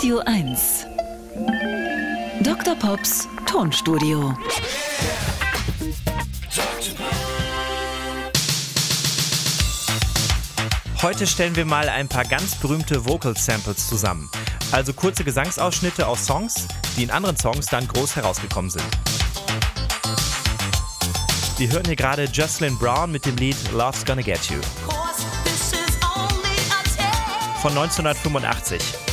Radio 1. Dr. Pops Tonstudio. Heute stellen wir mal ein paar ganz berühmte Vocal Samples zusammen. Also kurze Gesangsausschnitte aus Songs, die in anderen Songs dann groß herausgekommen sind. Wir hören hier gerade Jocelyn Brown mit dem Lied Love's Gonna Get You von 1985.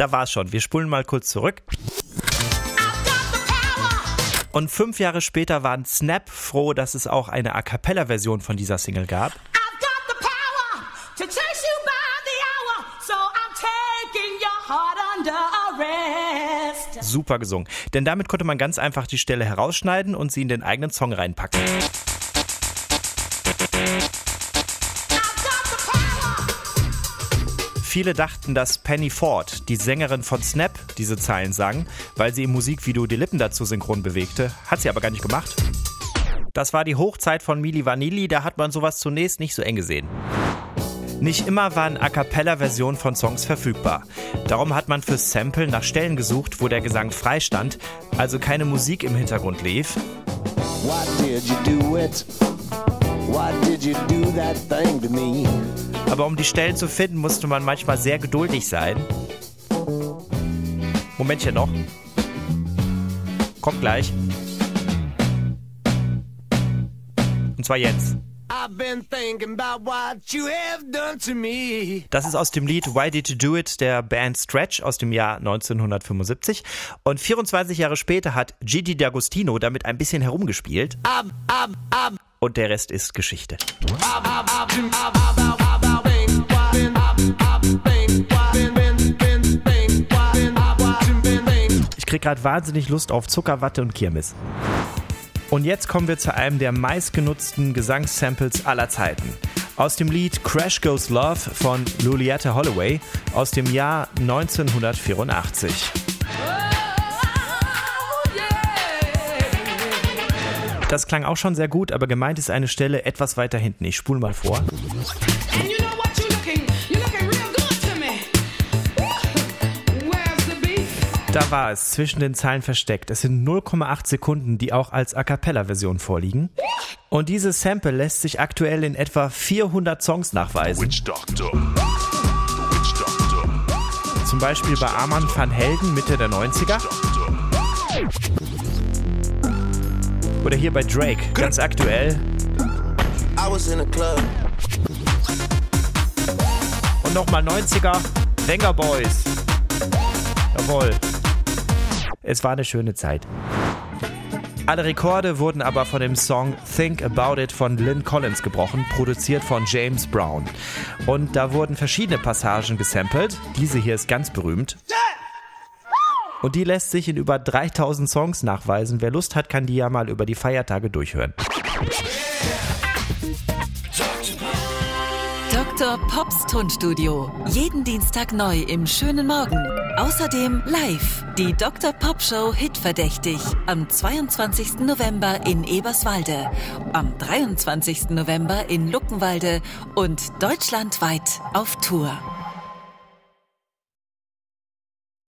Da war's schon. Wir spulen mal kurz zurück. Und fünf Jahre später waren Snap froh, dass es auch eine A Cappella-Version von dieser Single gab. Super gesungen. Denn damit konnte man ganz einfach die Stelle herausschneiden und sie in den eigenen Song reinpacken. Viele dachten, dass Penny Ford, die Sängerin von Snap, diese Zeilen sang, weil sie im Musikvideo die Lippen dazu synchron bewegte. Hat sie aber gar nicht gemacht. Das war die Hochzeit von Mili Vanilli, da hat man sowas zunächst nicht so eng gesehen. Nicht immer waren A cappella-Versionen von Songs verfügbar. Darum hat man fürs Sample nach Stellen gesucht, wo der Gesang frei stand, also keine Musik im Hintergrund lief. Why did you do it? Why did you do that thing to me? Aber um die Stellen zu finden, musste man manchmal sehr geduldig sein. Momentchen noch. Kommt gleich. Und zwar jetzt. Das ist aus dem Lied Why Did You Do It der Band Stretch aus dem Jahr 1975. Und 24 Jahre später hat Gigi D'Agostino damit ein bisschen herumgespielt. Und der Rest ist Geschichte. Ich krieg gerade wahnsinnig Lust auf Zuckerwatte und Kirmes. Und jetzt kommen wir zu einem der meistgenutzten Gesangssamples aller Zeiten. Aus dem Lied Crash Goes Love von Lulietta Holloway aus dem Jahr 1984. Das klang auch schon sehr gut, aber gemeint ist eine Stelle etwas weiter hinten. Ich spule mal vor. Da war es zwischen den Zeilen versteckt. Es sind 0,8 Sekunden, die auch als A cappella-Version vorliegen. Und dieses Sample lässt sich aktuell in etwa 400 Songs nachweisen. Zum Beispiel bei Arman van Helden Mitte der 90er. Oder hier bei Drake, ganz aktuell. Und nochmal 90er, Banger Boys. Jawohl. Es war eine schöne Zeit. Alle Rekorde wurden aber von dem Song Think About It von Lynn Collins gebrochen, produziert von James Brown. Und da wurden verschiedene Passagen gesampelt. Diese hier ist ganz berühmt. Und die lässt sich in über 3000 Songs nachweisen. Wer Lust hat, kann die ja mal über die Feiertage durchhören. Dr. Pops Tonstudio. Jeden Dienstag neu im schönen Morgen. Außerdem live die Dr. Pop Show Hitverdächtig am 22. November in Eberswalde, am 23. November in Luckenwalde und deutschlandweit auf Tour.